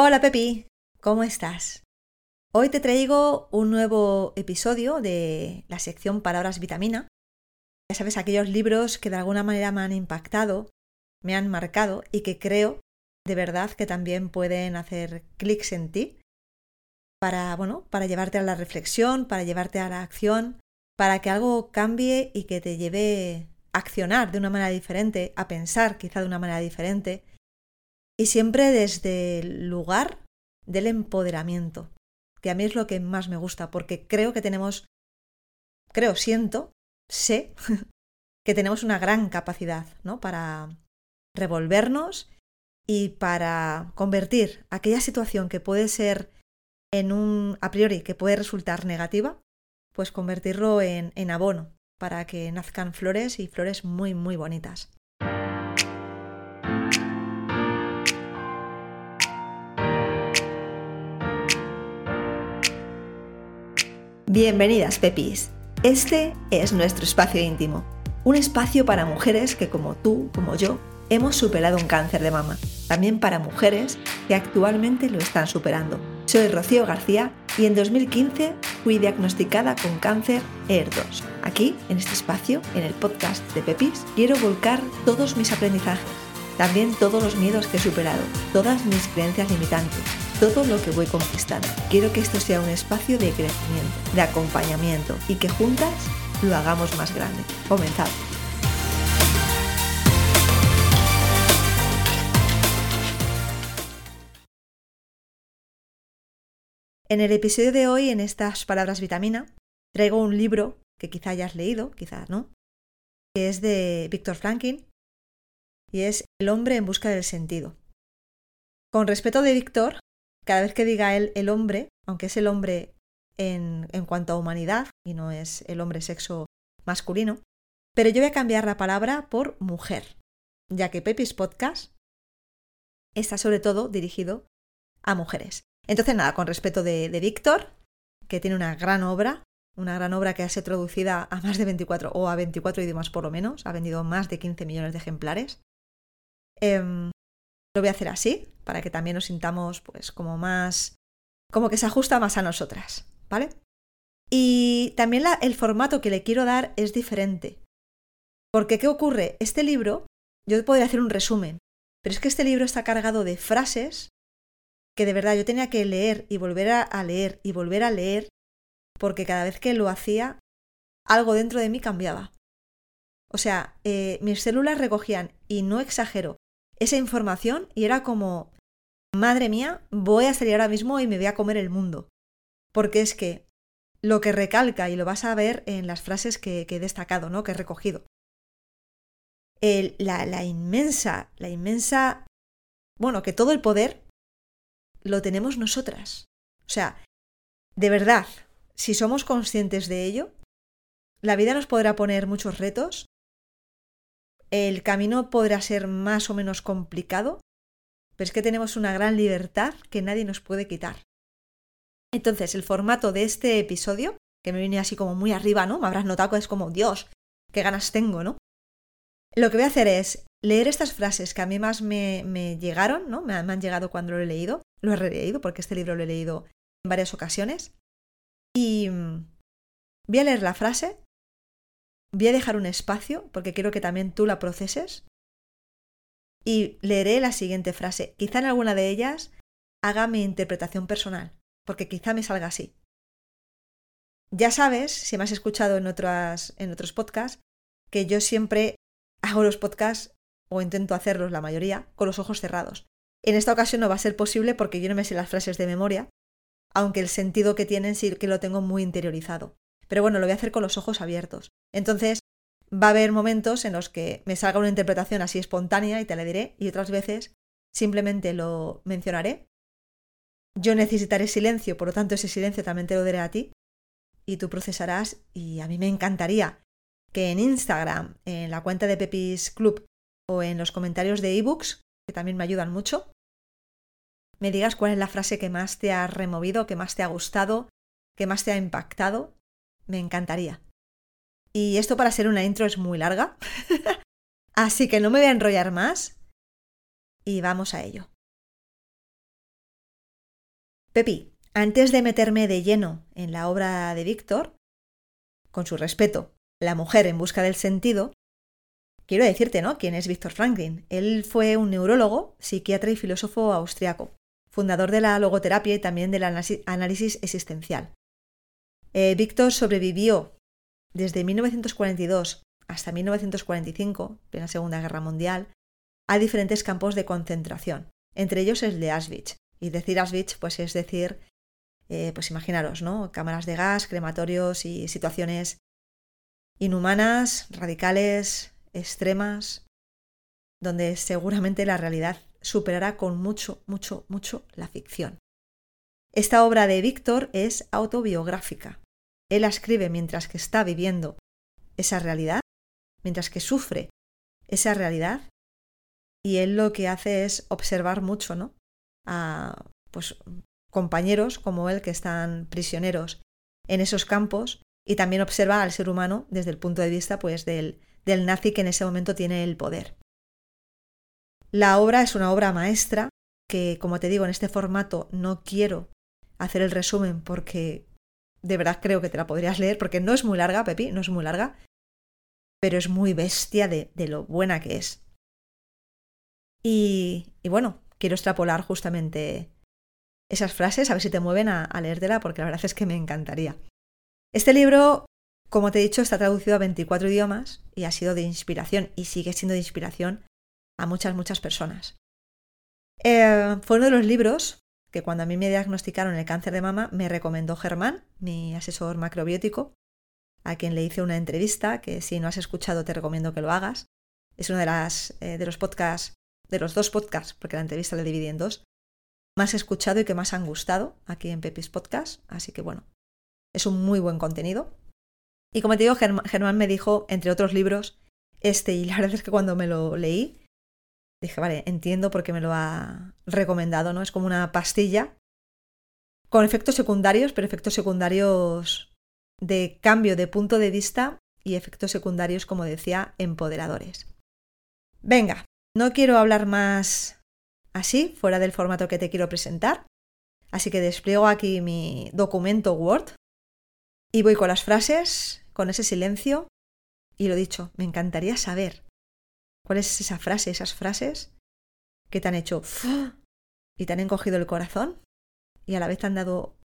Hola Pepi, ¿cómo estás? Hoy te traigo un nuevo episodio de la sección Palabras Vitamina. Ya sabes, aquellos libros que de alguna manera me han impactado, me han marcado y que creo de verdad que también pueden hacer clics en ti para, bueno, para llevarte a la reflexión, para llevarte a la acción, para que algo cambie y que te lleve a accionar de una manera diferente, a pensar quizá de una manera diferente y siempre desde el lugar del empoderamiento, que a mí es lo que más me gusta, porque creo que tenemos, creo, siento, sé que tenemos una gran capacidad, ¿no? Para revolvernos y para convertir aquella situación que puede ser en un, a priori, que puede resultar negativa, pues convertirlo en, en abono para que nazcan flores y flores muy, muy bonitas. Bienvenidas, Pepis. Este es nuestro espacio íntimo, un espacio para mujeres que como tú, como yo, hemos superado un cáncer de mama. También para mujeres que actualmente lo están superando. Soy Rocío García y en 2015 fui diagnosticada con cáncer ER2. Aquí, en este espacio, en el podcast de Pepis, quiero volcar todos mis aprendizajes, también todos los miedos que he superado, todas mis creencias limitantes todo lo que voy conquistando. Quiero que esto sea un espacio de crecimiento, de acompañamiento y que juntas lo hagamos más grande. Comenzamos. En el episodio de hoy, en estas palabras vitamina, traigo un libro que quizá hayas leído, quizá no, que es de Víctor Franklin y es El hombre en busca del sentido. Con respeto de Víctor, cada vez que diga él el hombre, aunque es el hombre en, en cuanto a humanidad y no es el hombre sexo masculino, pero yo voy a cambiar la palabra por mujer, ya que Pepis Podcast está sobre todo dirigido a mujeres. Entonces, nada, con respeto de, de Víctor, que tiene una gran obra, una gran obra que ha sido traducida a más de 24 o a 24 idiomas por lo menos, ha vendido más de 15 millones de ejemplares. Eh, lo voy a hacer así, para que también nos sintamos pues como más, como que se ajusta más a nosotras, ¿vale? Y también el formato que le quiero dar es diferente. Porque, ¿qué ocurre? Este libro, yo podría hacer un resumen, pero es que este libro está cargado de frases que de verdad yo tenía que leer y volver a, leer y volver a leer, porque cada vez que lo hacía, algo dentro de mí cambiaba. O sea, eh, mis células recogían, y no exagero, esa información y era como, madre mía, voy a salir ahora mismo y me voy a comer el mundo. Porque es que lo que recalca, y lo vas a ver en las frases que, he destacado, ¿no? que he recogido, la, la inmensa, la inmensa, bueno, que todo el poder lo tenemos nosotras. O sea, de verdad, si somos conscientes de ello, la vida nos podrá poner muchos retos, el camino podrá ser más o menos complicado, pero es que tenemos una gran libertad que nadie nos puede quitar. Entonces, el formato de este episodio, que me viene así como muy arriba, ¿no? Me habrás notado es como, Dios, qué ganas tengo, ¿no? Lo que voy a hacer es leer estas frases que a mí más me, llegaron, ¿no? Me, han llegado cuando lo he leído, lo he releído porque este libro lo he leído en varias ocasiones. Y mm, voy a leer la frase Voy a dejar un espacio porque quiero que también tú la proceses. Y leeré la siguiente frase. Quizá en alguna de ellas haga mi interpretación personal, porque quizá me salga así. Ya sabes, si me has escuchado en, en otros podcasts, que yo siempre hago los podcasts, o intento hacerlos la mayoría, con los ojos cerrados. En esta ocasión no va a ser posible porque yo no me sé las frases de memoria, aunque el sentido que tienen sí que lo tengo muy interiorizado. Pero bueno, lo voy a hacer con los ojos abiertos. Entonces, va a haber momentos en los que me salga una interpretación así espontánea y te la diré, y otras veces simplemente lo mencionaré. Yo necesitaré silencio, por lo tanto ese silencio también te lo diré a ti, y tú procesarás, y a mí me encantaría que en Instagram, en la cuenta de Pepis Club o en los comentarios de ebooks, que también me ayudan mucho, me digas cuál es la frase que más te ha removido, que más te ha gustado, que más te ha impactado. Me encantaría. Y esto para ser una intro es muy larga. Así que no me voy a enrollar más. Y vamos a ello. Pepi, antes de meterme de lleno en la obra de Víctor, con su respeto, La mujer en busca del sentido, quiero decirte, ¿no? ¿Quién es Víctor Franklin? Él fue un neurólogo, psiquiatra y filósofo austriaco, fundador de la logoterapia y también del análisis existencial. Eh, Víctor sobrevivió desde 1942 hasta 1945, en la Segunda Guerra Mundial, a diferentes campos de concentración, entre ellos el de Auschwitz. Y decir Auschwitz, pues es decir, eh, pues imaginaros, ¿no? Cámaras de gas, crematorios y situaciones inhumanas, radicales, extremas, donde seguramente la realidad superará con mucho, mucho, mucho la ficción. Esta obra de Víctor es autobiográfica. Él la escribe mientras que está viviendo esa realidad, mientras que sufre esa realidad, y él lo que hace es observar mucho, ¿no? A pues compañeros como él que están prisioneros en esos campos y también observa al ser humano desde el punto de vista pues del, del nazi que en ese momento tiene el poder. La obra es una obra maestra que, como te digo, en este formato no quiero hacer el resumen porque de verdad creo que te la podrías leer porque no es muy larga, Pepi, no es muy larga, pero es muy bestia de, lo buena que es. Y, bueno, quiero extrapolar justamente esas frases, a ver si te mueven a, a leértela, porque la verdad es que me encantaría. Este libro, como te he dicho, está traducido a 24 idiomas y ha sido de inspiración y sigue siendo de inspiración a muchas, muchas personas. Eh, fue uno de los libros que cuando a mí me diagnosticaron el cáncer de mama me recomendó Germán, mi asesor macrobiótico, a quien le hice una entrevista, que si no has escuchado te recomiendo que lo hagas. Es uno de, las, eh, de los podcasts, de los dos podcasts, porque la entrevista la dividí en dos, más escuchado y que más han gustado aquí en Pepis Podcast. Así que bueno, es un muy buen contenido. Y como te digo, Germán me dijo, entre otros libros, este, y la verdad es que cuando me lo leí, dije, vale, entiendo por qué me lo ha recomendado, ¿no? Es como una pastilla con efectos secundarios, pero efectos secundarios de cambio de punto de vista y efectos secundarios, como decía, empoderadores. Venga, no quiero hablar más así, fuera del formato que te quiero presentar, así que despliego aquí mi documento Word y voy con las frases, con ese silencio, y lo dicho, me encantaría saber ¿Cuál es esa frase, esas frases que te han hecho y te han encogido el corazón y a la vez te han dado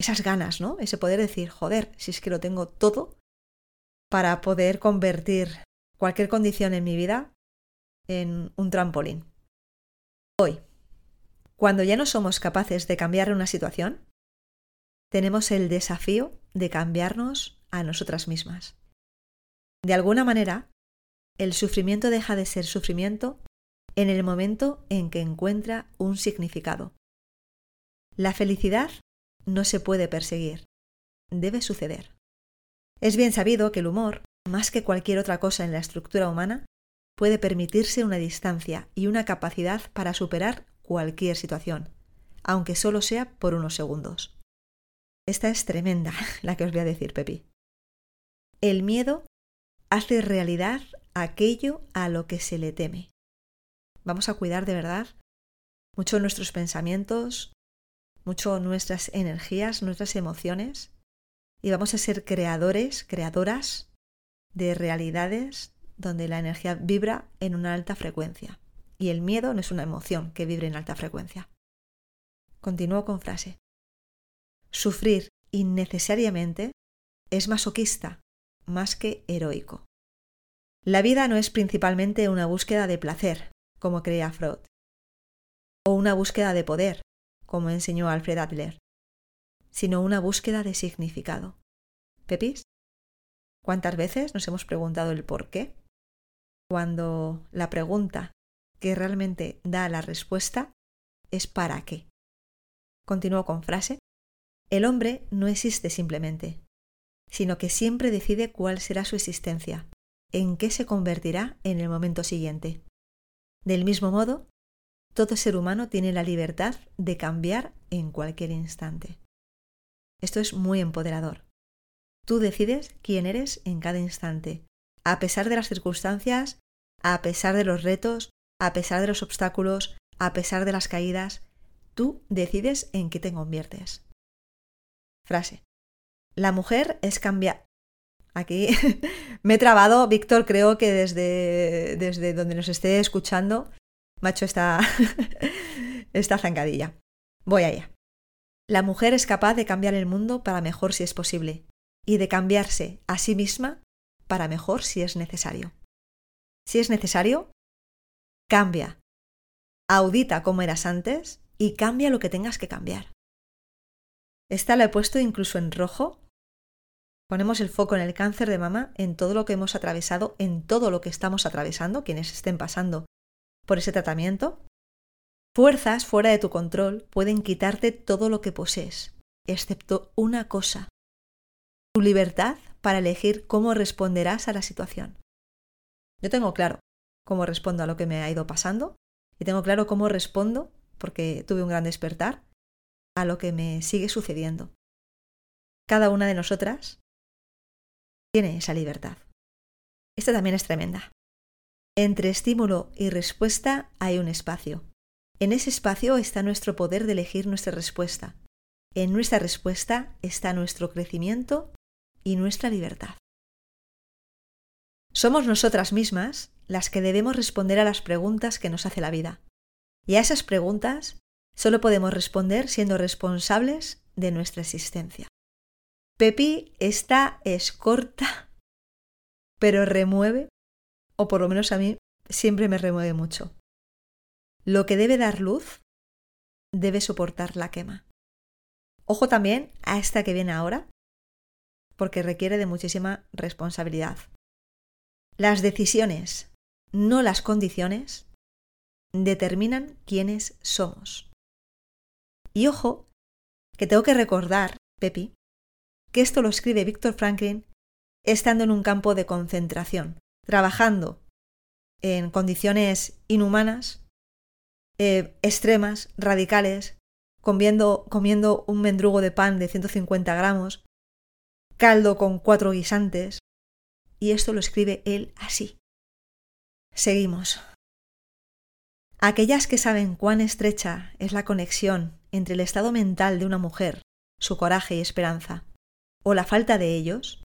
esas ganas, ¿no? Ese poder decir, joder, si es que lo tengo todo para poder convertir cualquier condición en mi vida en un trampolín. Hoy, cuando ya no somos capaces de cambiar una situación, tenemos el desafío de cambiarnos a nosotras mismas. De alguna manera, el sufrimiento deja de ser sufrimiento en el momento en que encuentra un significado. La felicidad no se puede perseguir, debe suceder. Es bien sabido que el humor, más que cualquier otra cosa en la estructura humana, puede permitirse una distancia y una capacidad para superar cualquier situación, aunque solo sea por unos segundos. Esta es tremenda, la que os voy a decir, Pepi. El miedo hace realidad aquello a lo que se le teme. Vamos a cuidar de verdad mucho nuestros pensamientos, mucho nuestras energías, nuestras emociones, y vamos a ser creadores, creadoras de realidades donde la energía vibra en una alta frecuencia. Y el miedo no es una emoción que vibre en alta frecuencia. Continúo con frase. Sufrir innecesariamente es masoquista más que heroico. La vida no es principalmente una búsqueda de placer, como creía Freud, o una búsqueda de poder, como enseñó Alfred Adler, sino una búsqueda de significado. ¿Pepis? ¿Cuántas veces nos hemos preguntado el por qué? Cuando la pregunta que realmente da la respuesta es ¿para qué? Continúo con frase. El hombre no existe simplemente, sino que siempre decide cuál será su existencia, en qué se convertirá en el momento siguiente. Del mismo modo, todo ser humano tiene la libertad de cambiar en cualquier instante. Esto es muy empoderador. Tú decides quién eres en cada instante, a pesar de las circunstancias, a pesar de los retos, a pesar de los obstáculos, a pesar de las caídas, tú decides en qué te conviertes. Frase. La mujer es cambiar. Aquí me he trabado, Víctor, creo que desde, desde donde nos esté escuchando, macho esta, esta zancadilla. Voy allá. La mujer es capaz de cambiar el mundo para mejor si es posible y de cambiarse a sí misma para mejor si es necesario. Si es necesario, cambia. Audita cómo eras antes y cambia lo que tengas que cambiar. Esta la he puesto incluso en rojo. Ponemos el foco en el cáncer de mama, en todo lo que hemos atravesado, en todo lo que estamos atravesando, quienes estén pasando por ese tratamiento. Fuerzas fuera de tu control pueden quitarte todo lo que posees, excepto una cosa, tu libertad para elegir cómo responderás a la situación. Yo tengo claro cómo respondo a lo que me ha ido pasando y tengo claro cómo respondo, porque tuve un gran despertar, a lo que me sigue sucediendo. Cada una de nosotras tiene esa libertad. Esta también es tremenda. Entre estímulo y respuesta hay un espacio. En ese espacio está nuestro poder de elegir nuestra respuesta. En nuestra respuesta está nuestro crecimiento y nuestra libertad. Somos nosotras mismas las que debemos responder a las preguntas que nos hace la vida. Y a esas preguntas solo podemos responder siendo responsables de nuestra existencia. Pepi, esta es corta, pero remueve, o por lo menos a mí siempre me remueve mucho. Lo que debe dar luz debe soportar la quema. Ojo también a esta que viene ahora, porque requiere de muchísima responsabilidad. Las decisiones, no las condiciones, determinan quiénes somos. Y ojo, que tengo que recordar, Pepi, que esto lo escribe Víctor Franklin estando en un campo de concentración, trabajando en condiciones inhumanas, eh, extremas, radicales, comiendo, comiendo un mendrugo de pan de 150 gramos, caldo con cuatro guisantes, y esto lo escribe él así. Seguimos. Aquellas que saben cuán estrecha es la conexión entre el estado mental de una mujer, su coraje y esperanza, o la falta de ellos,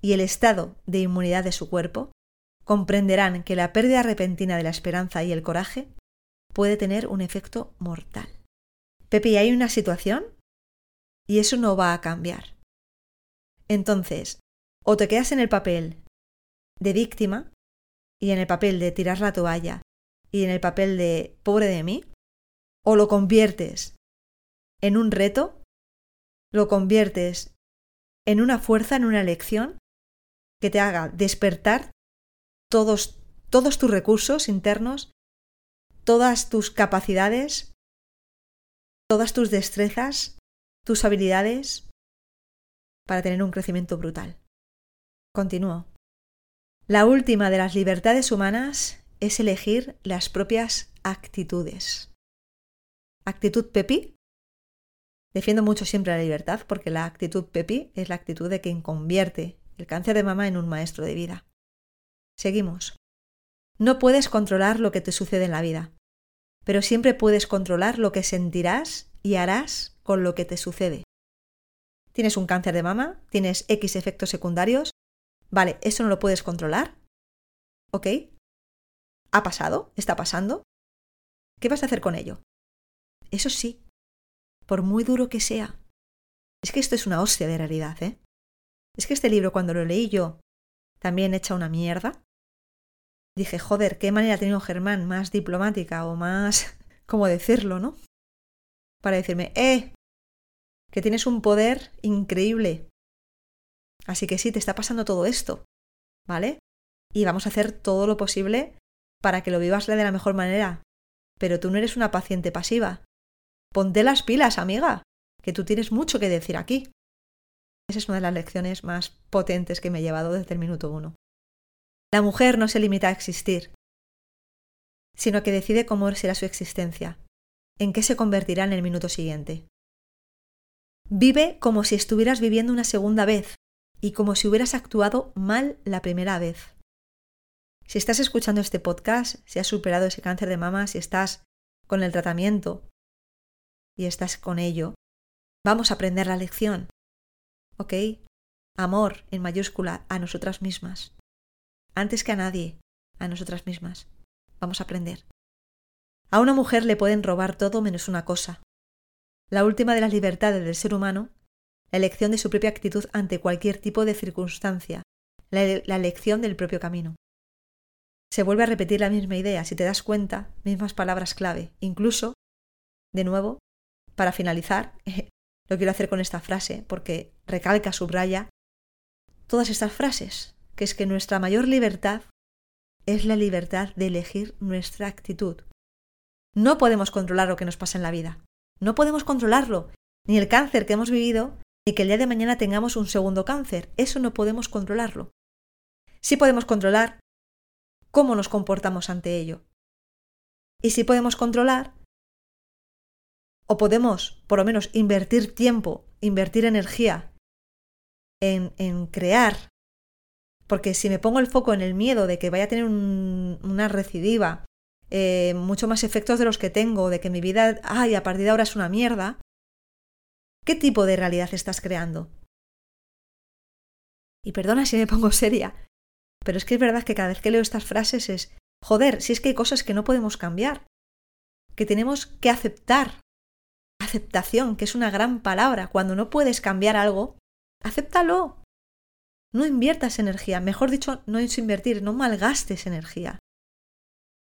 y el estado de inmunidad de su cuerpo, comprenderán que la pérdida repentina de la esperanza y el coraje puede tener un efecto mortal. Pepe, hay una situación y eso no va a cambiar. Entonces, o te quedas en el papel de víctima y en el papel de tirar la toalla y en el papel de pobre de mí, o lo conviertes en un reto, lo conviertes en una fuerza, en una elección que te haga despertar todos, todos tus recursos internos, todas tus capacidades, todas tus destrezas, tus habilidades, para tener un crecimiento brutal. Continúo. La última de las libertades humanas es elegir las propias actitudes. Actitud Pepi. Defiendo mucho siempre la libertad porque la actitud Pepi es la actitud de quien convierte el cáncer de mama en un maestro de vida. Seguimos. No puedes controlar lo que te sucede en la vida, pero siempre puedes controlar lo que sentirás y harás con lo que te sucede tienes un cáncer de mama, tienes X efectos secundarios, vale, eso no lo puedes controlar, ¿ok? ¿Ha pasado? ¿Está pasando? ¿Qué vas a hacer con ello? Eso sí, por muy duro que sea. Es que esto es una hostia de realidad, ¿eh? Es que este libro cuando lo leí yo, también hecha una mierda, dije, joder, qué manera ha tenido Germán más diplomática o más, ¿cómo decirlo, no? Para decirme, eh, que tienes un poder increíble. Así que sí, te está pasando todo esto, ¿vale? Y vamos a hacer todo lo posible para que lo vivas de la mejor manera. Pero tú no eres una paciente pasiva. Ponte las pilas, amiga, que tú tienes mucho que decir aquí. Esa es una de las lecciones más potentes que me he llevado desde el minuto uno. La mujer no se limita a existir, sino que decide cómo será su existencia, en qué se convertirá en el minuto siguiente. Vive como si estuvieras viviendo una segunda vez y como si hubieras actuado mal la primera vez. Si estás escuchando este podcast, si has superado ese cáncer de mama, si estás con el tratamiento y estás con ello, vamos a aprender la lección. ¿Ok? Amor en mayúscula a nosotras mismas. Antes que a nadie, a nosotras mismas. Vamos a aprender. A una mujer le pueden robar todo menos una cosa. La última de las libertades del ser humano, la elección de su propia actitud ante cualquier tipo de circunstancia, la, elección del propio camino. Se vuelve a repetir la misma idea, si te das cuenta, mismas palabras clave. Incluso, de nuevo, para finalizar, Lo quiero hacer con esta frase porque recalca, subraya todas estas frases, que es que nuestra mayor libertad es la libertad de elegir nuestra actitud. No podemos controlar lo que nos pasa en la vida. No podemos controlarlo, ni el cáncer que hemos vivido, ni que el día de mañana tengamos un segundo cáncer. Eso no podemos controlarlo. Sí podemos controlar cómo nos comportamos ante ello. Y sí podemos controlar o podemos, por lo menos, invertir tiempo, invertir energía en, en crear. Porque si me pongo el foco en el miedo de que vaya a tener una recidiva, eh, mucho más efectos de los que tengo, de que mi vida, ay, a partir de ahora es una mierda, ¿qué tipo de realidad estás creando? Y perdona si me pongo seria, pero es que es verdad que cada vez que leo estas frases es, joder, si es que hay cosas que no podemos cambiar, que tenemos que aceptar aceptación, que es una gran palabra. Cuando no puedes cambiar algo, acéptalo. No inviertas energía, mejor dicho, no es invertir, no malgastes energía.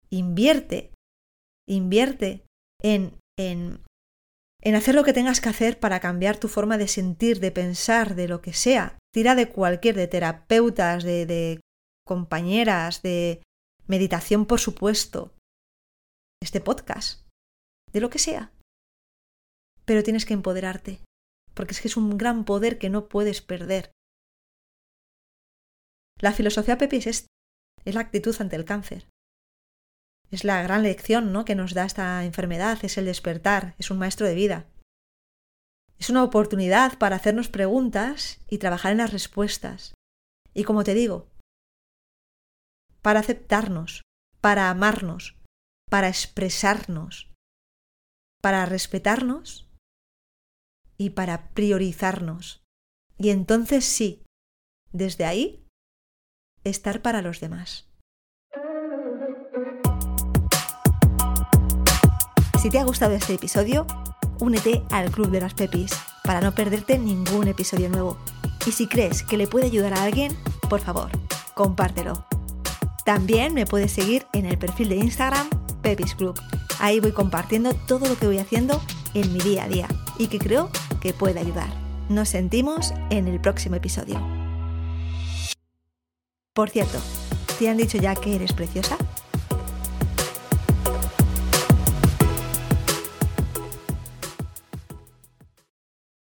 Invierte, invierte en, en, en hacer lo que tengas que hacer para cambiar tu forma de sentir, de pensar, de lo que sea. Tira de cualquier, de terapeutas, de, de compañeras, de meditación, por supuesto, este podcast, de lo que sea pero tienes que empoderarte, porque es que es un gran poder que no puedes perder. La filosofía Pepis es, es la actitud ante el cáncer. Es la gran lección ¿no? que nos da esta enfermedad, es el despertar, es un maestro de vida. Es una oportunidad para hacernos preguntas y trabajar en las respuestas. Y como te digo, para aceptarnos, para amarnos, para expresarnos, para respetarnos y para priorizarnos. Y entonces sí, desde ahí, estar para los demás. Si te ha gustado este episodio, únete al Club de las Pepis para no perderte ningún episodio nuevo. Y si crees que le puede ayudar a alguien, por favor, compártelo. También me puedes seguir en el perfil de Instagram Pepis Club. Ahí voy compartiendo todo lo que voy haciendo en mi día a día y que creo que puede ayudar. Nos sentimos en el próximo episodio. Por cierto, ¿te han dicho ya que eres preciosa?